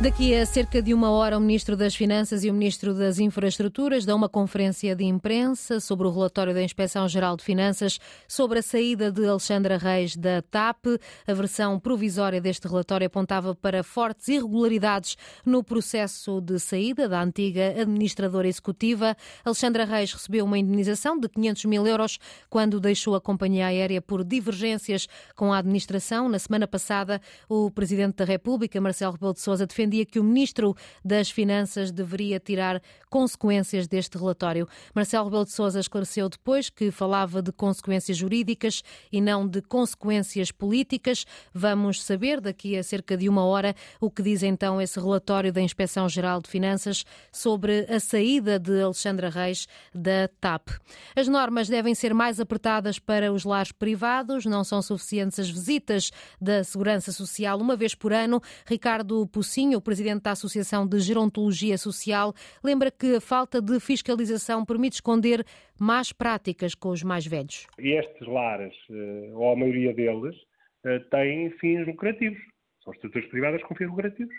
Daqui a cerca de uma hora, o Ministro das Finanças e o Ministro das Infraestruturas dão uma conferência de imprensa sobre o relatório da Inspeção-Geral de Finanças sobre a saída de Alexandra Reis da TAP. A versão provisória deste relatório apontava para fortes irregularidades no processo de saída da antiga administradora executiva. Alexandra Reis recebeu uma indenização de 500 mil euros quando deixou a companhia aérea por divergências com a administração. Na semana passada, o Presidente da República, Marcelo Rebelo de Sousa, defendeu defendia que o Ministro das Finanças deveria tirar consequências deste relatório. Marcelo Rebelo de Sousa esclareceu depois que falava de consequências jurídicas e não de consequências políticas. Vamos saber daqui a cerca de uma hora o que diz então esse relatório da Inspeção-Geral de Finanças sobre a saída de Alexandra Reis da TAP. As normas devem ser mais apertadas para os lares privados, não são suficientes as visitas da Segurança Social uma vez por ano. Ricardo Pocinho, o presidente da Associação de Gerontologia Social, lembra que a falta de fiscalização permite esconder más práticas com os mais velhos. Estes lares, eh, ou a maioria deles, eh, têm fins lucrativos. São estruturas privadas com fins lucrativos.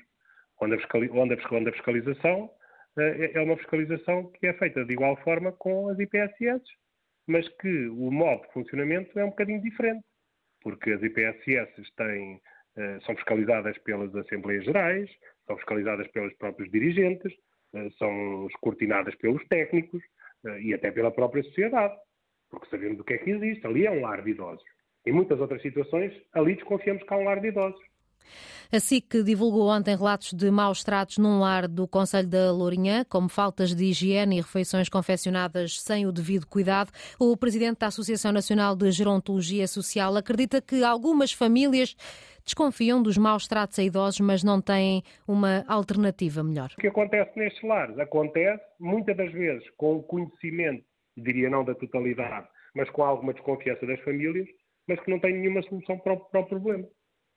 Onde a fiscalização eh, é uma fiscalização que é feita de igual forma com as IPSS, mas que o modo de funcionamento é um bocadinho diferente, porque as IPSS têm, são fiscalizadas pelas Assembleias Gerais, são fiscalizadas pelos próprios dirigentes, eh, são escrutinadas pelos técnicos eh, e até pela própria sociedade, porque sabemos do que é que existe. Ali é um lar de idosos. Em muitas outras situações, ali desconfiamos que há um lar de idosos. A SIC divulgou ontem relatos de maus tratos num lar do Conselho da Lourinhã, como faltas de higiene e refeições confeccionadas sem o devido cuidado. O presidente da Associação Nacional de Gerontologia Social acredita que algumas famílias desconfiam dos maus tratos a idosos, mas não têm uma alternativa melhor. O que acontece nestes lares? Acontece, muitas das vezes, com o conhecimento, diria não da totalidade, mas com alguma desconfiança das famílias, mas que não têm nenhuma solução para o, para o problema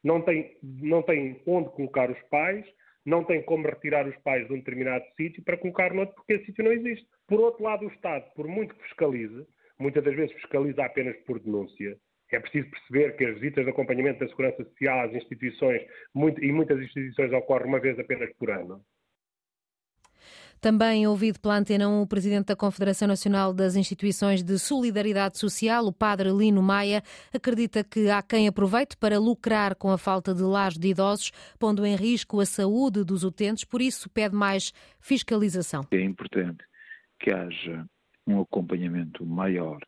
não tem, não tem onde colocar os pais, não tem como retirar os pais de um determinado sítio para colocar noutro, porque esse sítio não existe. Por outro lado, o Estado, por muito que fiscalize, muitas das vezes fiscaliza apenas por denúncia. É preciso perceber que as visitas de acompanhamento da Segurança Social às instituições, muito, e muitas instituições ocorrem uma vez apenas por ano. Também ouvido pela Antena 1 o presidente da Confederação Nacional das Instituições de Solidariedade Social, o padre Lino Maia, acredita que há quem aproveite para lucrar com a falta de lares de idosos, pondo em risco a saúde dos utentes, por isso pede mais fiscalização. É importante que haja um acompanhamento maior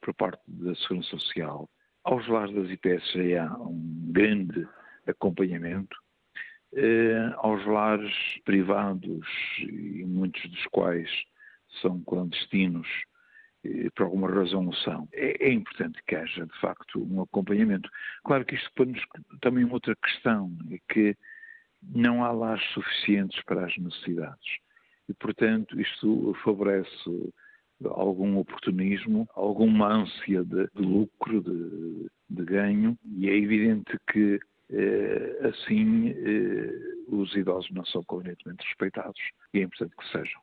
por parte da Segurança Social. Aos lares das IPS há um grande acompanhamento eh, aos lares privados, e muitos dos quais são clandestinos, eh, por alguma razão o são. É, é, importante que haja, de facto, um acompanhamento. Claro que isto põe-nos também outra questão, é que não há lares suficientes para as necessidades. E, portanto, isto favorece algum oportunismo, alguma ânsia de, de lucro, de, de ganho, e é evidente que eh, assim eh, os idosos não são convenientemente respeitados e é importante que sejam.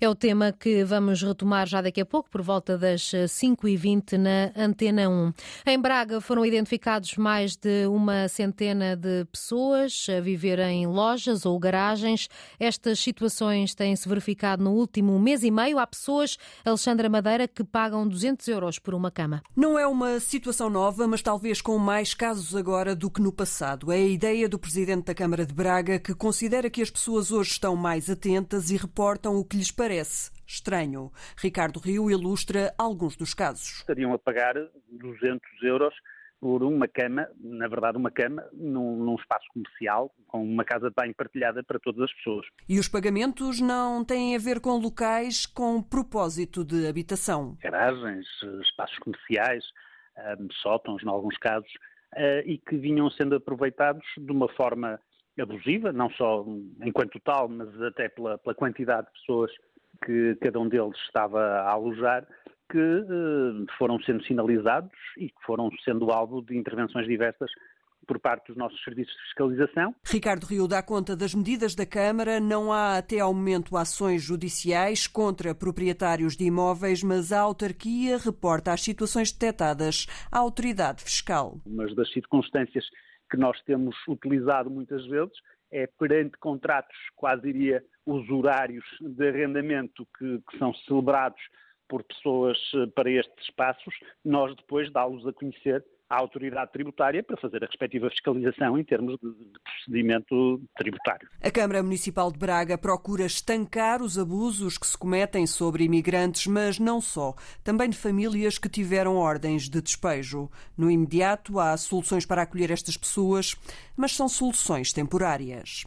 É o tema que vamos retomar já daqui a pouco, por volta das 5h20 na Antena 1. Em Braga foram identificados mais de uma centena de pessoas a viver em lojas ou garagens. Estas situações têm-se verificado no último mês e meio. Há pessoas, Alexandra Madeira, que pagam 200 euros por uma cama. Não é uma situação nova, mas talvez com mais casos agora do que no passado. É a ideia do Presidente da Câmara de Braga, que considera que as pessoas hoje estão mais atentas e reportam o que lhes parece estranho. Ricardo Rio ilustra alguns dos casos. Estariam a pagar 200 euros por uma cama, na verdade uma cama, num, num, espaço comercial, com uma casa de banho partilhada para todas as pessoas. E os pagamentos não têm a ver com locais com propósito de habitação? Garagens, espaços comerciais, um, sótãos, em alguns casos, uh, e que vinham sendo aproveitados de uma forma abusiva, não só enquanto tal, mas até pela, pela quantidade de pessoas que cada um deles estava a alojar, que eh, foram sendo sinalizados e que foram sendo alvo de intervenções diversas por parte dos nossos serviços de fiscalização. Ricardo Rio dá conta das medidas da Câmara. Não há até ao momento ações judiciais contra proprietários de imóveis, mas a autarquia reporta as situações detectadas à autoridade fiscal. Mas das circunstâncias que nós temos utilizado muitas vezes é perante contratos, quase diria, usurários de arrendamento que, que são celebrados por pessoas eh, para estes espaços, nós depois dá-los a conhecer à autoridade tributária para fazer a respectiva fiscalização em termos de, de, procedimento tributário. A Câmara Municipal de Braga procura estancar os abusos que se cometem sobre imigrantes, mas não só, também de famílias que tiveram ordens de despejo. No imediato, há soluções para acolher estas pessoas, mas são soluções temporárias.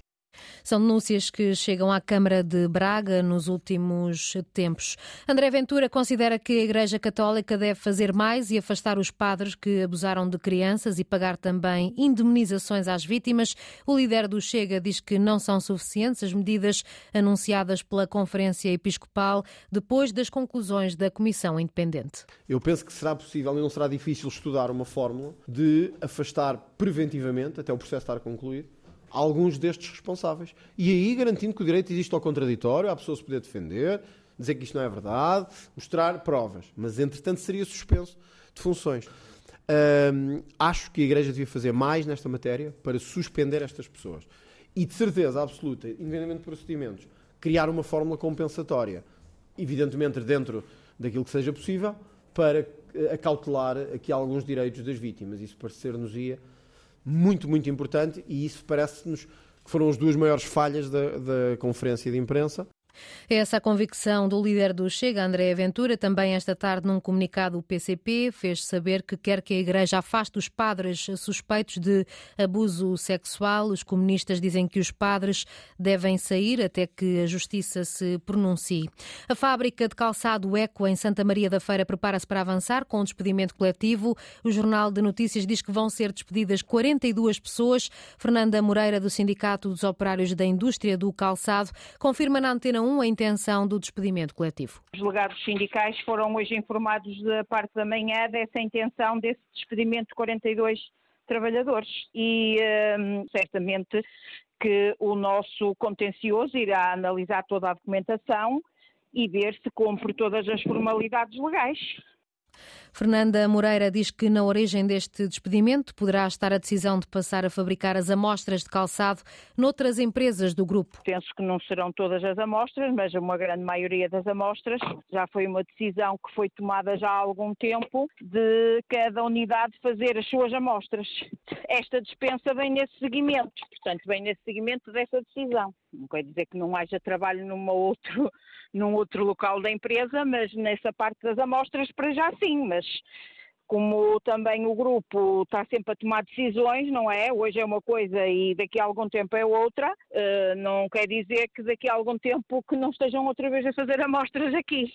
São denúncias que chegam à Câmara de Braga nos últimos tempos. André Ventura considera que a Igreja Católica deve fazer mais e afastar os padres que abusaram de crianças e pagar também indemnizações às vítimas. O líder do Chega diz que não são suficientes as medidas anunciadas pela Conferência Episcopal depois das conclusões da Comissão Independente. Eu penso que será possível e não será difícil estudar uma fórmula de afastar preventivamente, até o processo estar concluído, alguns destes responsáveis. E aí garantindo que o direito existe ao contraditório, a pessoa se poder defender, dizer que isto não é verdade, mostrar provas. Mas, entretanto, seria suspenso de funções. acho que a Igreja devia fazer mais nesta matéria para suspender estas pessoas. E, de certeza absoluta, independentemente de procedimentos, criar uma fórmula compensatória, evidentemente dentro daquilo que seja possível, para eh, acautelar aqui alguns direitos das vítimas. Isso parecer-nos-ia muito, muito importante e isso parece-nos que foram as duas maiores falhas da, da conferência de imprensa essa a convicção do líder do Chega, André Ventura. Também esta tarde, num comunicado, o PCP fez saber que quer que a Igreja afaste os padres suspeitos de abuso sexual. Os comunistas dizem que os padres devem sair até que a Justiça se pronuncie. A fábrica de calçado Eco, em Santa Maria da Feira, prepara-se para avançar com o despedimento coletivo. O Jornal de Notícias diz que vão ser despedidas 42 pessoas. Fernanda Moreira, do Sindicato dos Operários da Indústria do Calçado, confirma na Antena 1 a intenção do despedimento coletivo. Os delegados sindicais foram hoje informados da parte da manhã dessa intenção desse despedimento de 42 trabalhadores e um, certamente que o nosso contencioso irá analisar toda a documentação e ver se cumpre todas as formalidades legais. Fernanda Moreira diz que na origem deste despedimento poderá estar a decisão de passar a fabricar as amostras de calçado noutras empresas do grupo. Penso que não serão todas as amostras, mas uma grande maioria das amostras. Já foi uma decisão que foi tomada já há algum tempo de cada unidade fazer as suas amostras. Esta dispensa vem nesse seguimento, portanto, vem nesse seguimento dessa decisão. Não quer dizer que não haja trabalho numa outro, num outro local da empresa, mas nessa parte das amostras para já sim, mas como também o grupo está sempre a tomar decisões, não é? Hoje é uma coisa e daqui a algum tempo é outra, uh, não quer dizer que daqui a algum tempo que não estejam outra vez a fazer amostras aqui.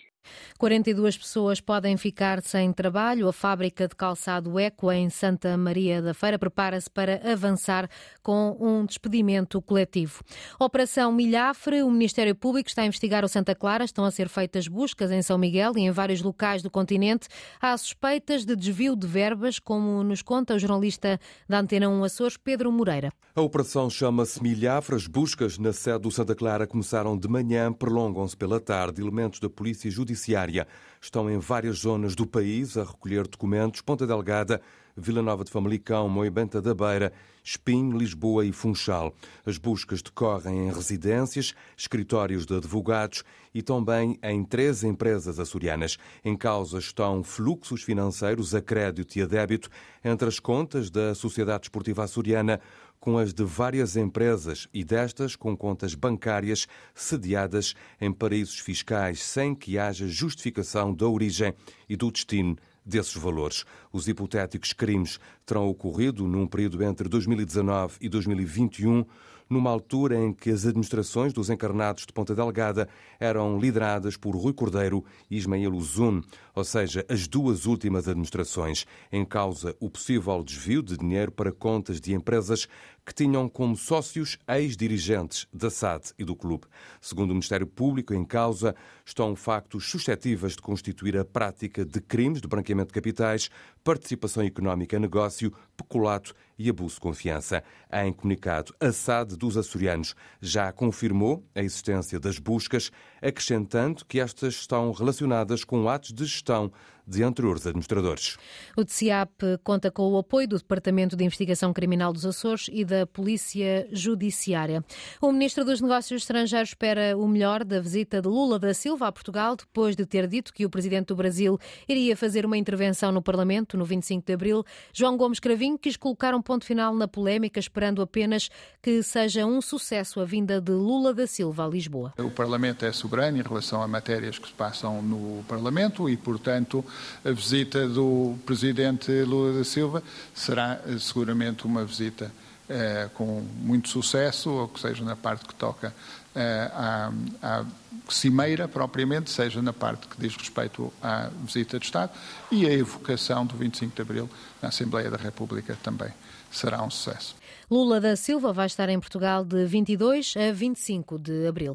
42 pessoas podem ficar sem trabalho. A fábrica de calçado Eco, em Santa Maria da Feira, prepara-se para avançar com um despedimento coletivo. Operação Milhafre, o Ministério Público está a investigar o Santa Clara. Estão a ser feitas buscas em São Miguel e em vários locais do continente. Há suspeitas de desvio de verbas, como nos conta o jornalista da Antena 1 Açores, Pedro Moreira. A operação chama-se Milhafre. As buscas na sede do Santa Clara começaram de manhã, prolongam-se pela tarde. Elementos da Polícia Judiciária Judiciária. Estão em várias zonas do país a recolher documentos. Ponta Delgada, Vila Nova de Famalicão, Moibenta da Beira, Espinho, Lisboa e Funchal. As buscas decorrem em residências, escritórios de advogados e também em três empresas açorianas. Em causa estão fluxos financeiros a crédito e a débito entre as contas da Sociedade Esportiva Açoriana, com as de várias empresas e destas com contas bancárias sediadas em paraísos fiscais sem que haja justificação da origem e do destino desses valores. Os hipotéticos crimes terão ocorrido num período entre 2019 e 2021 numa altura em que as administrações dos encarnados de Ponta Delgada eram lideradas por Rui Cordeiro e Ismael Uzun, ou seja, as duas últimas administrações, em causa o possível desvio de dinheiro para contas de empresas que tinham como sócios ex-dirigentes da SAD e do clube. Segundo o Ministério Público, em causa estão factos suscetíveis de constituir a prática de crimes de branqueamento de capitais, participação económica em negócio, peculato e abuso de confiança. Em comunicado, a SAD dos açorianos já confirmou a existência das buscas, acrescentando que estas estão relacionadas com atos de gestão de anteriores administradores. O TCIAP conta com o apoio do Departamento de Investigação Criminal dos Açores e da Polícia Judiciária. O Ministro dos Negócios Estrangeiros espera o melhor da visita de Lula da Silva a Portugal, depois de ter dito que o Presidente do Brasil iria fazer uma intervenção no Parlamento no 25 de Abril. João Gomes Cravinho quis colocar um ponto final na polémica, esperando apenas que seja um sucesso a vinda de Lula da Silva a Lisboa. O Parlamento é soberano em relação a matérias que se passam no Parlamento e, portanto, a visita do Presidente Lula da Silva será eh, seguramente uma visita eh, com muito sucesso, ou que seja na parte que toca eh, à, à cimeira propriamente, seja na parte que diz respeito à visita de Estado e a evocação do 25 de Abril na Assembleia da República também será um sucesso. Lula da Silva vai estar em Portugal de 22 a 25 de abril.